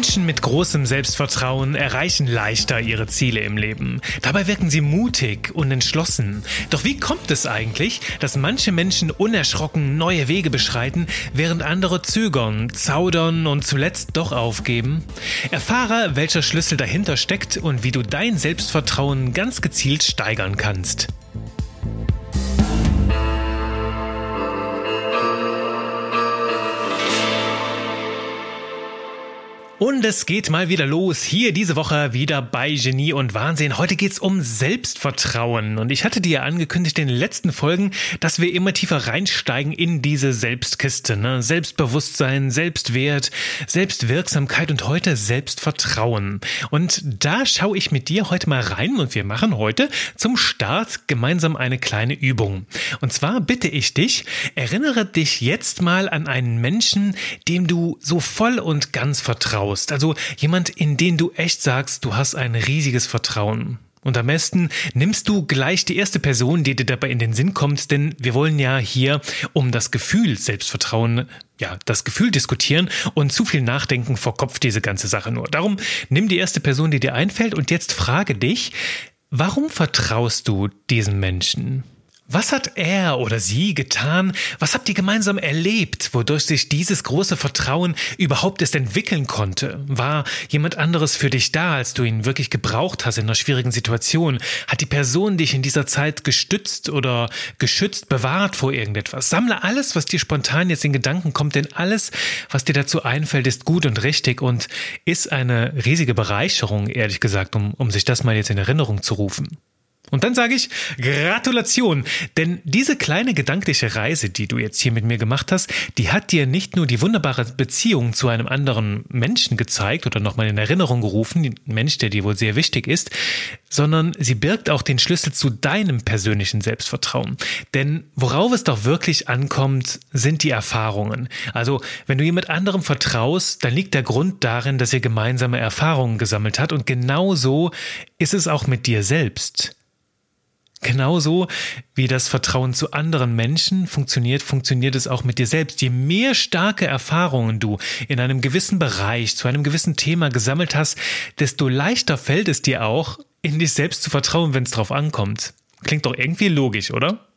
Menschen mit großem Selbstvertrauen erreichen leichter ihre Ziele im Leben. Dabei wirken sie mutig und entschlossen. Doch wie kommt es eigentlich, dass manche Menschen unerschrocken neue Wege beschreiten, während andere zögern, zaudern und zuletzt doch aufgeben? Erfahre, welcher Schlüssel dahinter steckt und wie du dein Selbstvertrauen ganz gezielt steigern kannst. Und es geht mal wieder los. Hier diese Woche wieder bei Genie und Wahnsinn. Heute geht's um Selbstvertrauen. Und ich hatte dir angekündigt in den letzten Folgen, dass wir immer tiefer reinsteigen in diese Selbstkiste. Ne? Selbstbewusstsein, Selbstwert, Selbstwirksamkeit und heute Selbstvertrauen. Und da schaue ich mit dir heute mal rein und wir machen heute zum Start gemeinsam eine kleine Übung. Und zwar bitte ich dich, erinnere dich jetzt mal an einen Menschen, dem du so voll und ganz vertraust vertraust. Also jemand, in den du echt sagst, du hast ein riesiges Vertrauen. Und am besten nimmst du gleich die erste Person, die dir dabei in den Sinn kommt, denn wir wollen ja hier um das Gefühl Selbstvertrauen, ja, das Gefühl diskutieren und zu viel Nachdenken verkopft diese ganze Sache nur. Darum nimm die erste Person, die dir einfällt und jetzt frage dich, warum vertraust du diesem Menschen? Was hat er oder sie getan? Was habt ihr gemeinsam erlebt, wodurch sich dieses große Vertrauen überhaupt erst entwickeln konnte? War jemand anderes für dich da, als du ihn wirklich gebraucht hast in einer schwierigen Situation? Hat die Person dich in dieser Zeit gestützt oder geschützt, bewahrt vor irgendetwas? Sammle alles, was dir spontan jetzt in Gedanken kommt, denn alles, was dir dazu einfällt, ist gut und richtig und ist eine riesige Bereicherung, ehrlich gesagt, um, um sich das mal jetzt in Erinnerung zu rufen. Und dann sage ich Gratulation, denn diese kleine gedankliche Reise, die du jetzt hier mit mir gemacht hast, die hat dir nicht nur die wunderbare Beziehung zu einem anderen Menschen gezeigt oder nochmal in Erinnerung gerufen, ein Mensch, der dir wohl sehr wichtig ist, sondern sie birgt auch den Schlüssel zu deinem persönlichen Selbstvertrauen. Denn worauf es doch wirklich ankommt, sind die Erfahrungen. Also, wenn du jemand anderem vertraust, dann liegt der Grund darin, dass ihr gemeinsame Erfahrungen gesammelt hat und genauso ist es auch mit dir selbst. Genauso wie das Vertrauen zu anderen Menschen funktioniert, funktioniert es auch mit dir selbst. Je mehr starke Erfahrungen du in einem gewissen Bereich, zu einem gewissen Thema gesammelt hast, desto leichter fällt es dir auch, in dich selbst zu vertrauen, wenn es drauf ankommt. Klingt doch irgendwie logisch, oder?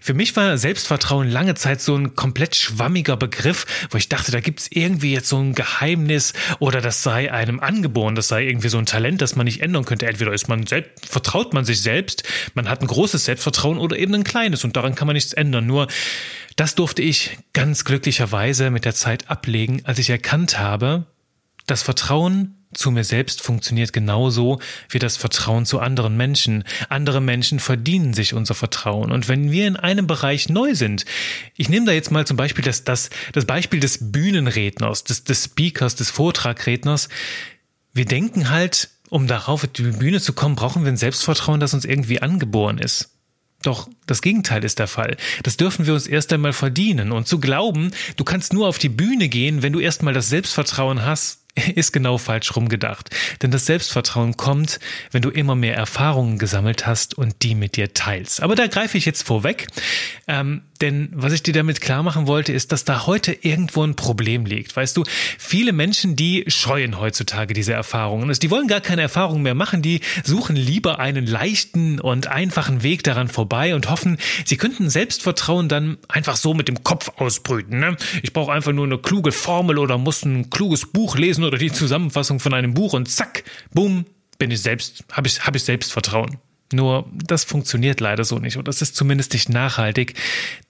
Für mich war Selbstvertrauen lange Zeit so ein komplett schwammiger Begriff, wo ich dachte, da gibt's irgendwie jetzt so ein Geheimnis oder das sei einem angeboren, das sei irgendwie so ein Talent, das man nicht ändern könnte. Entweder ist man selbst, vertraut man sich selbst, man hat ein großes Selbstvertrauen oder eben ein kleines und daran kann man nichts ändern. Nur das durfte ich ganz glücklicherweise mit der Zeit ablegen, als ich erkannt habe, das Vertrauen zu mir selbst funktioniert genauso wie das Vertrauen zu anderen Menschen. Andere Menschen verdienen sich unser Vertrauen. Und wenn wir in einem Bereich neu sind, ich nehme da jetzt mal zum Beispiel das, das, das Beispiel des Bühnenredners, des, des Speakers, des Vortragredners. Wir denken halt, um darauf auf die Bühne zu kommen, brauchen wir ein Selbstvertrauen, das uns irgendwie angeboren ist. Doch das Gegenteil ist der Fall. Das dürfen wir uns erst einmal verdienen. Und zu glauben, du kannst nur auf die Bühne gehen, wenn du erstmal das Selbstvertrauen hast, ist genau falsch rumgedacht. Denn das Selbstvertrauen kommt, wenn du immer mehr Erfahrungen gesammelt hast und die mit dir teilst. Aber da greife ich jetzt vorweg. Ähm, denn was ich dir damit klar machen wollte, ist, dass da heute irgendwo ein Problem liegt. Weißt du, viele Menschen, die scheuen heutzutage diese Erfahrungen. Also die wollen gar keine Erfahrungen mehr machen. Die suchen lieber einen leichten und einfachen Weg daran vorbei und hoffen, sie könnten Selbstvertrauen dann einfach so mit dem Kopf ausbrüten. Ne? Ich brauche einfach nur eine kluge Formel oder muss ein kluges Buch lesen oder die Zusammenfassung von einem Buch und zack, bumm, bin ich selbst, habe ich, hab ich Selbstvertrauen. Nur das funktioniert leider so nicht und das ist zumindest nicht nachhaltig,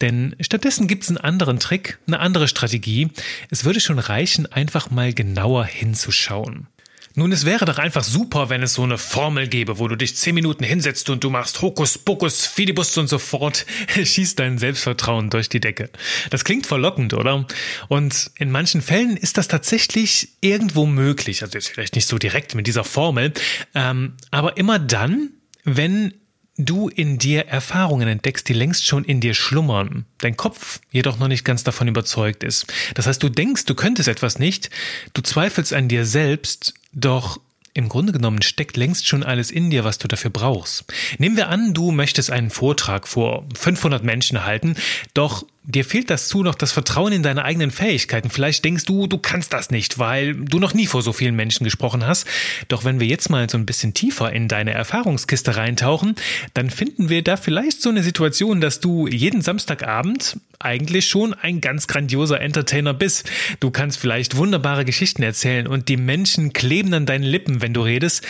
denn stattdessen gibt es einen anderen Trick, eine andere Strategie. Es würde schon reichen, einfach mal genauer hinzuschauen. Nun, es wäre doch einfach super, wenn es so eine Formel gäbe, wo du dich zehn Minuten hinsetzt und du machst Hokus Pokus, Fidibus und so fort, schießt dein Selbstvertrauen durch die Decke. Das klingt verlockend, oder? Und in manchen Fällen ist das tatsächlich irgendwo möglich. Also jetzt vielleicht nicht so direkt mit dieser Formel, ähm, aber immer dann, wenn du in dir Erfahrungen entdeckst, die längst schon in dir schlummern, dein Kopf jedoch noch nicht ganz davon überzeugt ist. Das heißt, du denkst, du könntest etwas nicht, du zweifelst an dir selbst, doch im Grunde genommen steckt längst schon alles in dir, was du dafür brauchst. Nehmen wir an, du möchtest einen Vortrag vor 500 Menschen halten, doch dir fehlt dazu noch das Vertrauen in deine eigenen Fähigkeiten. Vielleicht denkst du, du kannst das nicht, weil du noch nie vor so vielen Menschen gesprochen hast. Doch wenn wir jetzt mal so ein bisschen tiefer in deine Erfahrungskiste reintauchen, dann finden wir da vielleicht so eine Situation, dass du jeden Samstagabend eigentlich schon ein ganz grandioser Entertainer bist. Du kannst vielleicht wunderbare Geschichten erzählen und die Menschen kleben an deinen Lippen, wenn du redest.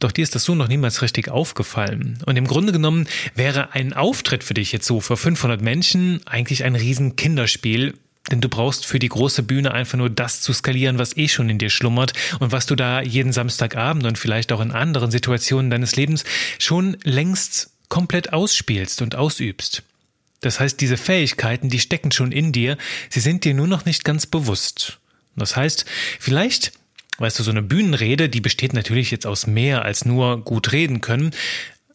Doch dir ist das so noch niemals richtig aufgefallen. Und im Grunde genommen wäre ein Auftritt für dich jetzt so vor 500 Menschen eigentlich ein riesen Kinderspiel, denn du brauchst für die große Bühne einfach nur das zu skalieren, was eh schon in dir schlummert und was du da jeden Samstagabend und vielleicht auch in anderen Situationen deines Lebens schon längst komplett ausspielst und ausübst. Das heißt, diese Fähigkeiten, die stecken schon in dir, sie sind dir nur noch nicht ganz bewusst. Das heißt, vielleicht Weißt du, so eine Bühnenrede, die besteht natürlich jetzt aus mehr als nur gut reden können,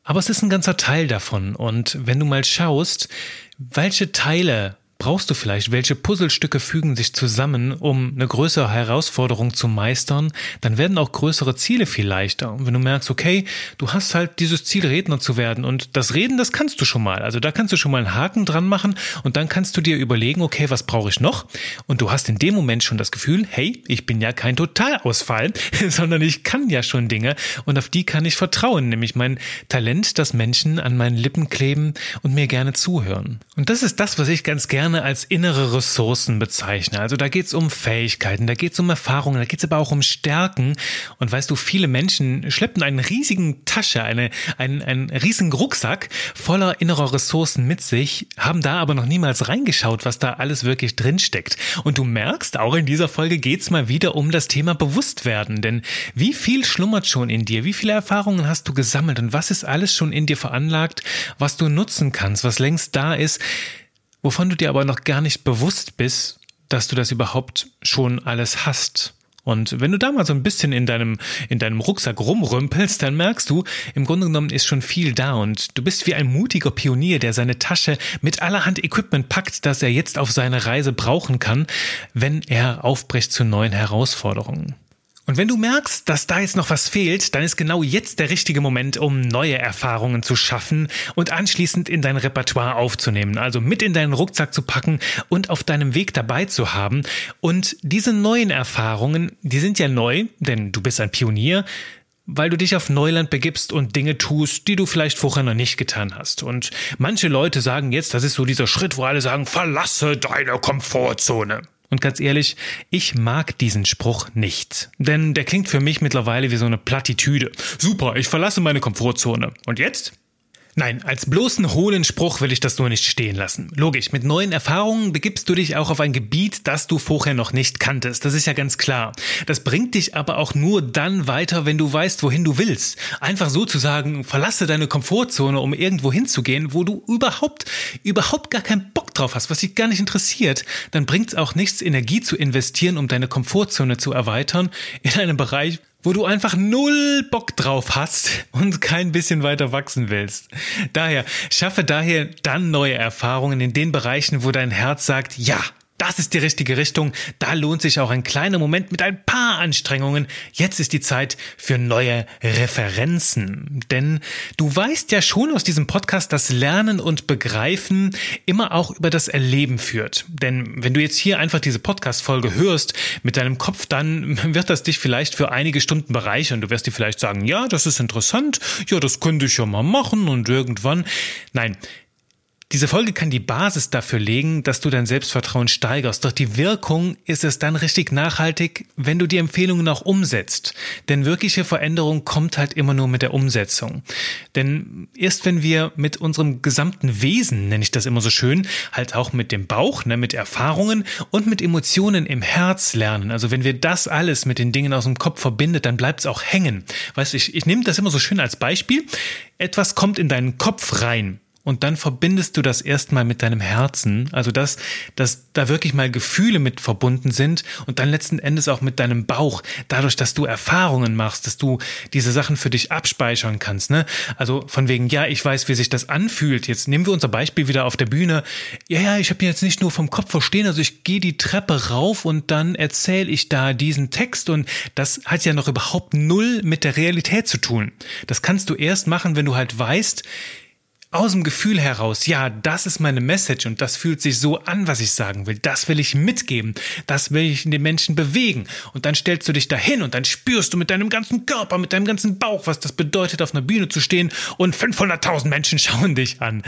aber es ist ein ganzer Teil davon. Und wenn du mal schaust, welche Teile brauchst du vielleicht, welche Puzzlestücke fügen sich zusammen, um eine größere Herausforderung zu meistern, dann werden auch größere Ziele viel leichter. Und wenn du merkst, okay, du hast halt dieses Ziel, Redner zu werden und das Reden, das kannst du schon mal. Also da kannst du schon mal einen Haken dran machen und dann kannst du dir überlegen, okay, was brauche ich noch? Und du hast in dem Moment schon das Gefühl, hey, ich bin ja kein Totalausfall, sondern ich kann ja schon Dinge und auf die kann ich vertrauen, nämlich mein Talent, dass Menschen an meinen Lippen kleben und mir gerne zuhören. Und das ist das, was ich ganz gerne gerne als innere Ressourcen bezeichne. Also da geht es um Fähigkeiten, da geht es um Erfahrungen, da geht es aber auch um Stärken. Und weißt du, viele Menschen schleppen einen riesigen Tasche, eine, einen, einen riesigen Rucksack voller innerer Ressourcen mit sich, haben da aber noch niemals reingeschaut, was da alles wirklich drinsteckt. Und du merkst, auch in dieser Folge geht es mal wieder um das Thema Bewusstwerden. Denn wie viel schlummert schon in dir? Wie viele Erfahrungen hast du gesammelt? Und was ist alles schon in dir veranlagt, was du nutzen kannst, was längst da ist? Wovon du dir aber noch gar nicht bewusst bist, dass du das überhaupt schon alles hast. Und wenn du da mal so ein bisschen in deinem, in deinem Rucksack rumrümpelst, dann merkst du, im Grunde genommen ist schon viel da und du bist wie ein mutiger Pionier, der seine Tasche mit allerhand Equipment packt, das er jetzt auf seine Reise brauchen kann, wenn er aufbricht zu neuen Herausforderungen. Und wenn du merkst, dass da jetzt noch was fehlt, dann ist genau jetzt der richtige Moment, um neue Erfahrungen zu schaffen und anschließend in dein Repertoire aufzunehmen, also mit in deinen Rucksack zu packen und auf deinem Weg dabei zu haben. Und diese neuen Erfahrungen, die sind ja neu, denn du bist ein Pionier, weil du dich auf Neuland begibst und Dinge tust, die du vielleicht vorher noch nicht getan hast. Und manche Leute sagen jetzt, das ist so dieser Schritt, wo alle sagen, verlasse deine Komfortzone. Und ganz ehrlich, ich mag diesen Spruch nicht. Denn der klingt für mich mittlerweile wie so eine Plattitüde. Super, ich verlasse meine Komfortzone. Und jetzt? Nein, als bloßen hohlen Spruch will ich das nur nicht stehen lassen. Logisch, mit neuen Erfahrungen begibst du dich auch auf ein Gebiet, das du vorher noch nicht kanntest. Das ist ja ganz klar. Das bringt dich aber auch nur dann weiter, wenn du weißt, wohin du willst. Einfach so zu sagen, verlasse deine Komfortzone, um irgendwo hinzugehen, wo du überhaupt, überhaupt gar keinen drauf hast, was dich gar nicht interessiert, dann bringt es auch nichts, Energie zu investieren, um deine Komfortzone zu erweitern in einem Bereich, wo du einfach null Bock drauf hast und kein bisschen weiter wachsen willst. Daher, schaffe daher dann neue Erfahrungen in den Bereichen, wo dein Herz sagt, ja, das ist die richtige Richtung. Da lohnt sich auch ein kleiner Moment mit ein paar Anstrengungen. Jetzt ist die Zeit für neue Referenzen. Denn du weißt ja schon aus diesem Podcast, dass Lernen und Begreifen immer auch über das Erleben führt. Denn wenn du jetzt hier einfach diese Podcast-Folge hörst mit deinem Kopf, dann wird das dich vielleicht für einige Stunden bereichern. Du wirst dir vielleicht sagen, ja, das ist interessant. Ja, das könnte ich ja mal machen und irgendwann. Nein, diese Folge kann die Basis dafür legen, dass du dein Selbstvertrauen steigerst. Doch die Wirkung ist es dann richtig nachhaltig, wenn du die Empfehlungen auch umsetzt. Denn wirkliche Veränderung kommt halt immer nur mit der Umsetzung. Denn erst wenn wir mit unserem gesamten Wesen, nenne ich das immer so schön, halt auch mit dem Bauch, ne, mit Erfahrungen und mit Emotionen im Herz lernen, also wenn wir das alles mit den Dingen aus dem Kopf verbindet, dann bleibt es auch hängen. Weißt du, ich, ich nehme das immer so schön als Beispiel. Etwas kommt in deinen Kopf rein und dann verbindest du das erstmal mit deinem Herzen, also dass, dass da wirklich mal Gefühle mit verbunden sind und dann letzten Endes auch mit deinem Bauch, dadurch, dass du Erfahrungen machst, dass du diese Sachen für dich abspeichern kannst, ne? Also von wegen, ja, ich weiß, wie sich das anfühlt. Jetzt nehmen wir unser Beispiel wieder auf der Bühne. Ja, ja, ich habe jetzt nicht nur vom Kopf verstehen, also ich gehe die Treppe rauf und dann erzähle ich da diesen Text und das hat ja noch überhaupt null mit der Realität zu tun. Das kannst du erst machen, wenn du halt weißt, aus dem Gefühl heraus, ja, das ist meine Message und das fühlt sich so an, was ich sagen will. Das will ich mitgeben. Das will ich in den Menschen bewegen. Und dann stellst du dich dahin und dann spürst du mit deinem ganzen Körper, mit deinem ganzen Bauch, was das bedeutet, auf einer Bühne zu stehen und 500.000 Menschen schauen dich an.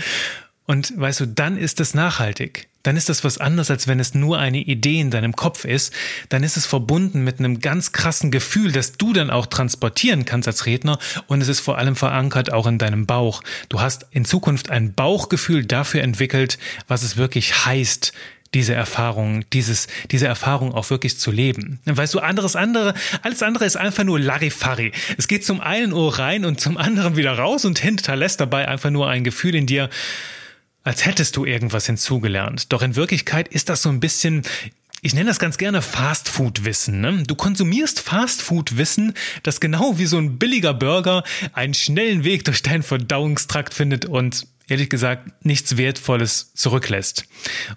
Und weißt du, dann ist es nachhaltig. Dann ist das was anderes, als wenn es nur eine Idee in deinem Kopf ist. Dann ist es verbunden mit einem ganz krassen Gefühl, das du dann auch transportieren kannst als Redner. Und es ist vor allem verankert auch in deinem Bauch. Du hast in Zukunft ein Bauchgefühl dafür entwickelt, was es wirklich heißt, diese Erfahrung, dieses, diese Erfahrung auch wirklich zu leben. Weißt du, anderes andere, alles andere ist einfach nur Larifari. Es geht zum einen Ohr rein und zum anderen wieder raus und hinterlässt dabei einfach nur ein Gefühl in dir, als hättest du irgendwas hinzugelernt. Doch in Wirklichkeit ist das so ein bisschen, ich nenne das ganz gerne Fastfood-Wissen. Ne? Du konsumierst Fastfood-Wissen, das genau wie so ein billiger Burger einen schnellen Weg durch deinen Verdauungstrakt findet und ehrlich gesagt nichts Wertvolles zurücklässt.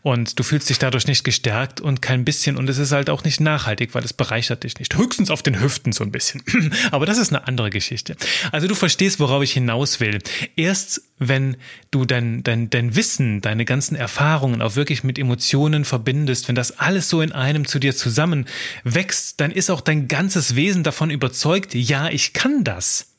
Und du fühlst dich dadurch nicht gestärkt und kein bisschen und es ist halt auch nicht nachhaltig, weil es bereichert dich nicht. Höchstens auf den Hüften so ein bisschen. Aber das ist eine andere Geschichte. Also du verstehst, worauf ich hinaus will. Erst wenn du dein, dein, dein Wissen, deine ganzen Erfahrungen auch wirklich mit Emotionen verbindest, wenn das alles so in einem zu dir zusammen wächst, dann ist auch dein ganzes Wesen davon überzeugt, ja, ich kann das.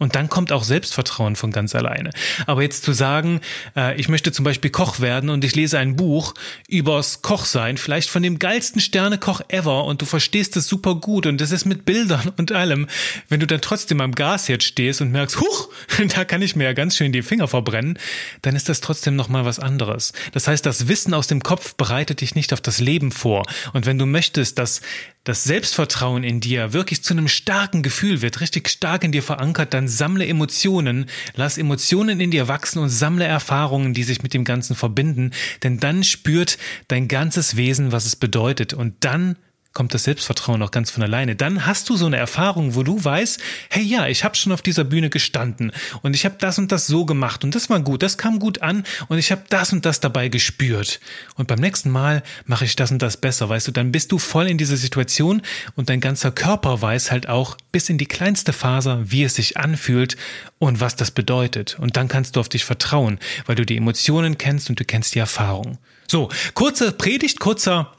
Und dann kommt auch Selbstvertrauen von ganz alleine. Aber jetzt zu sagen, äh, ich möchte zum Beispiel Koch werden und ich lese ein Buch übers Kochsein, vielleicht von dem geilsten Sternekoch ever und du verstehst es super gut und das ist mit Bildern und allem. Wenn du dann trotzdem am Gasherd stehst und merkst, huch, da kann ich mir ja ganz schön die Finger verbrennen, dann ist das trotzdem nochmal was anderes. Das heißt, das Wissen aus dem Kopf bereitet dich nicht auf das Leben vor. Und wenn du möchtest, dass das Selbstvertrauen in dir wirklich zu einem starken Gefühl wird, richtig stark in dir verankert, dann sammle Emotionen, lass Emotionen in dir wachsen und sammle Erfahrungen, die sich mit dem Ganzen verbinden, denn dann spürt dein ganzes Wesen, was es bedeutet und dann kommt das Selbstvertrauen auch ganz von alleine. Dann hast du so eine Erfahrung, wo du weißt, hey ja, ich habe schon auf dieser Bühne gestanden und ich habe das und das so gemacht und das war gut, das kam gut an und ich habe das und das dabei gespürt. Und beim nächsten Mal mache ich das und das besser, weißt du, dann bist du voll in dieser Situation und dein ganzer Körper weiß halt auch bis in die kleinste Faser, wie es sich anfühlt und was das bedeutet. Und dann kannst du auf dich vertrauen, weil du die Emotionen kennst und du kennst die Erfahrung. So, kurze Predigt, kurzer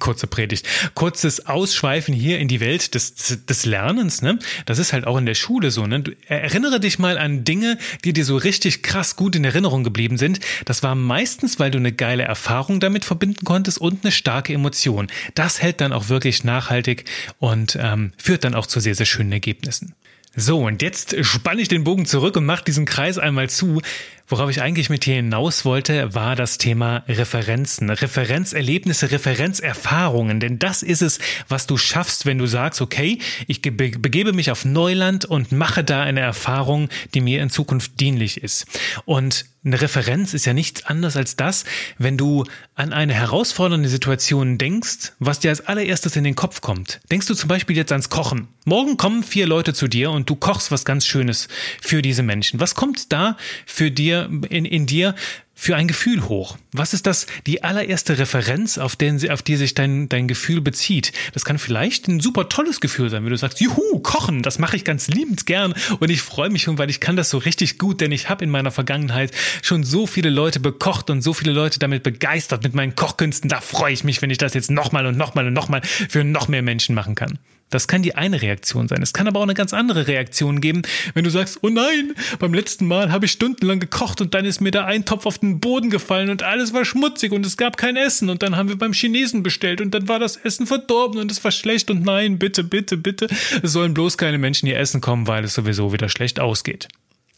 kurze Predigt, kurzes Ausschweifen hier in die Welt des, des Lernens, ne? Das ist halt auch in der Schule so, ne? Erinnere dich mal an Dinge, die dir so richtig krass gut in Erinnerung geblieben sind. Das war meistens, weil du eine geile Erfahrung damit verbinden konntest und eine starke Emotion. Das hält dann auch wirklich nachhaltig und ähm, führt dann auch zu sehr, sehr schönen Ergebnissen. So, und jetzt spanne ich den Bogen zurück und mache diesen Kreis einmal zu. Worauf ich eigentlich mit dir hinaus wollte, war das Thema Referenzen, Referenzerlebnisse, Referenzerfahrungen. Denn das ist es, was du schaffst, wenn du sagst, okay, ich begebe mich auf Neuland und mache da eine Erfahrung, die mir in Zukunft dienlich ist. Und eine Referenz ist ja nichts anderes als das, wenn du an eine herausfordernde Situation denkst, was dir als allererstes in den Kopf kommt. Denkst du zum Beispiel jetzt ans Kochen. Morgen kommen vier Leute zu dir und du kochst was ganz Schönes für diese Menschen. Was kommt da für dir, in, in dir für ein Gefühl hoch? Was ist das, die allererste Referenz, auf, den, auf die sich dein, dein Gefühl bezieht? Das kann vielleicht ein super tolles Gefühl sein, wenn du sagst, juhu, kochen, das mache ich ganz liebend gern und ich freue mich schon, weil ich kann das so richtig gut, denn ich habe in meiner Vergangenheit schon so viele Leute bekocht und so viele Leute damit begeistert mit meinen Kochkünsten. Da freue ich mich, wenn ich das jetzt nochmal und nochmal und nochmal für noch mehr Menschen machen kann. Das kann die eine Reaktion sein. Es kann aber auch eine ganz andere Reaktion geben, wenn du sagst, oh nein, beim letzten Mal habe ich stundenlang gekocht und dann ist mir der Eintopf auf den Boden gefallen und alles war schmutzig und es gab kein Essen und dann haben wir beim Chinesen bestellt und dann war das Essen verdorben und es war schlecht und nein, bitte, bitte, bitte, es sollen bloß keine Menschen hier essen kommen, weil es sowieso wieder schlecht ausgeht.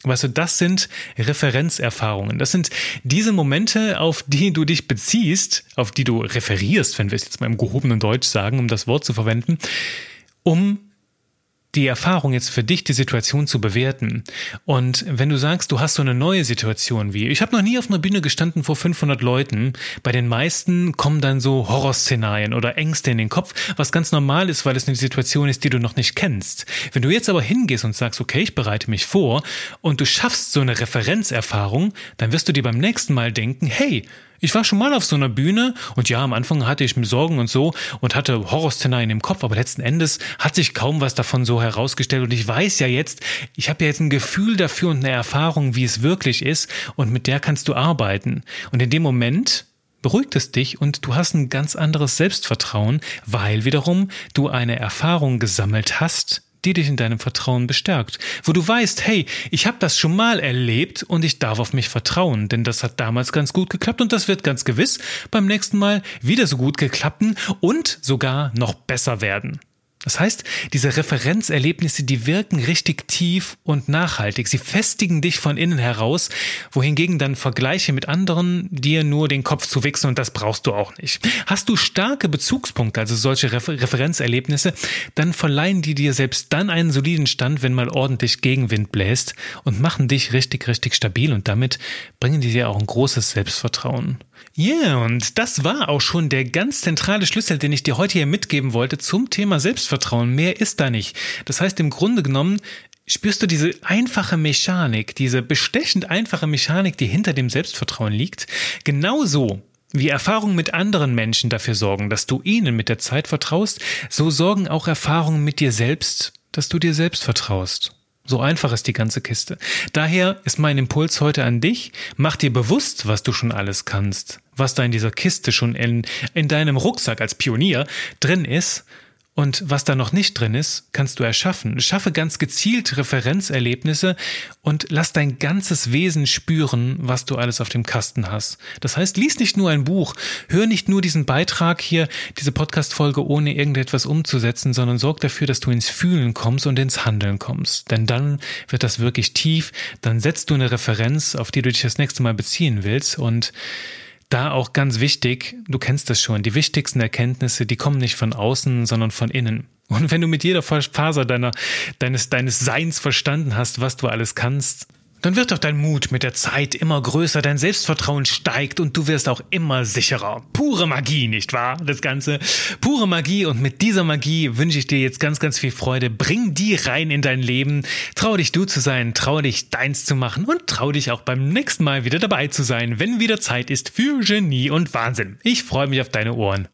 Weißt du, das sind Referenzerfahrungen. Das sind diese Momente, auf die du dich beziehst, auf die du referierst, wenn wir es jetzt mal im gehobenen Deutsch sagen, um das Wort zu verwenden, um die Erfahrung jetzt für dich, die Situation zu bewerten. Und wenn du sagst, du hast so eine neue Situation wie, ich habe noch nie auf einer Bühne gestanden vor 500 Leuten, bei den meisten kommen dann so Horrorszenarien oder Ängste in den Kopf, was ganz normal ist, weil es eine Situation ist, die du noch nicht kennst. Wenn du jetzt aber hingehst und sagst, okay, ich bereite mich vor und du schaffst so eine Referenzerfahrung, dann wirst du dir beim nächsten Mal denken, hey, Ich war schon mal auf so einer Bühne und ja, am Anfang hatte ich mir Sorgen und so und hatte Horrorszenarien im Kopf, aber letzten Endes hat sich kaum was davon so herausgestellt und ich weiß ja jetzt, ich habe ja jetzt ein Gefühl dafür und eine Erfahrung, wie es wirklich ist und mit der kannst du arbeiten. Und in dem Moment beruhigt es dich und du hast ein ganz anderes Selbstvertrauen, weil wiederum du eine Erfahrung gesammelt hast, die dich in deinem Vertrauen bestärkt, wo du weißt, hey, ich habe das schon mal erlebt und ich darf auf mich vertrauen, denn das hat damals ganz gut geklappt und das wird ganz gewiss beim nächsten Mal wieder so gut geklappen und sogar noch besser werden. Das heißt, diese Referenzerlebnisse, die wirken richtig tief und nachhaltig. Sie festigen dich von innen heraus, wohingegen dann Vergleiche mit anderen dir nur den Kopf zu wichsen und das brauchst du auch nicht. Hast du starke Bezugspunkte, also solche Refer Referenzerlebnisse, dann verleihen die dir selbst dann einen soliden Stand, wenn mal ordentlich Gegenwind bläst und machen dich richtig, richtig stabil und damit bringen die dir auch ein großes Selbstvertrauen. Ja, yeah, und das war auch schon der ganz zentrale Schlüssel, den ich dir heute hier mitgeben wollte zum Thema Selbstvertrauen. Mehr ist da nicht. Das heißt, im Grunde genommen spürst du diese einfache Mechanik, diese bestechend einfache Mechanik, die hinter dem Selbstvertrauen liegt, genauso wie Erfahrungen mit anderen Menschen dafür sorgen, dass du ihnen mit der Zeit vertraust, so sorgen auch Erfahrungen mit dir selbst, dass du dir selbst vertraust. So einfach ist die ganze Kiste. Daher ist mein Impuls heute an dich. Mach dir bewusst, was du schon alles kannst, was da in dieser Kiste schon in, in deinem Rucksack als Pionier drin ist und was da noch nicht drin ist, kannst du erschaffen. Schaffe ganz gezielt Referenzerlebnisse und lass dein ganzes Wesen spüren, was du alles auf dem Kasten hast. Das heißt, lies nicht nur ein Buch, hör nicht nur diesen Beitrag hier, diese Podcast-Folge, ohne irgendetwas umzusetzen, sondern sorg dafür, dass du ins Fühlen kommst und ins Handeln kommst. Denn dann wird das wirklich tief, dann setzt du eine Referenz, auf die du dich das nächste Mal beziehen willst und da auch ganz wichtig, du kennst das schon, die wichtigsten Erkenntnisse, die kommen nicht von außen, sondern von innen. Und wenn du mit jeder Faser deiner, deines, deines Seins verstanden hast, was du alles kannst, dann wird doch dein Mut mit der Zeit immer größer, dein Selbstvertrauen steigt und du wirst auch immer sicherer. Pure Magie, nicht wahr? Das Ganze. Pure Magie und mit dieser Magie wünsche ich dir jetzt ganz, ganz viel Freude. Bring die rein in dein Leben. Trau dich du zu sein, trau dich deins zu machen und trau dich auch beim nächsten Mal wieder dabei zu sein, wenn wieder Zeit ist für Genie und Wahnsinn. Ich freue mich auf deine Ohren.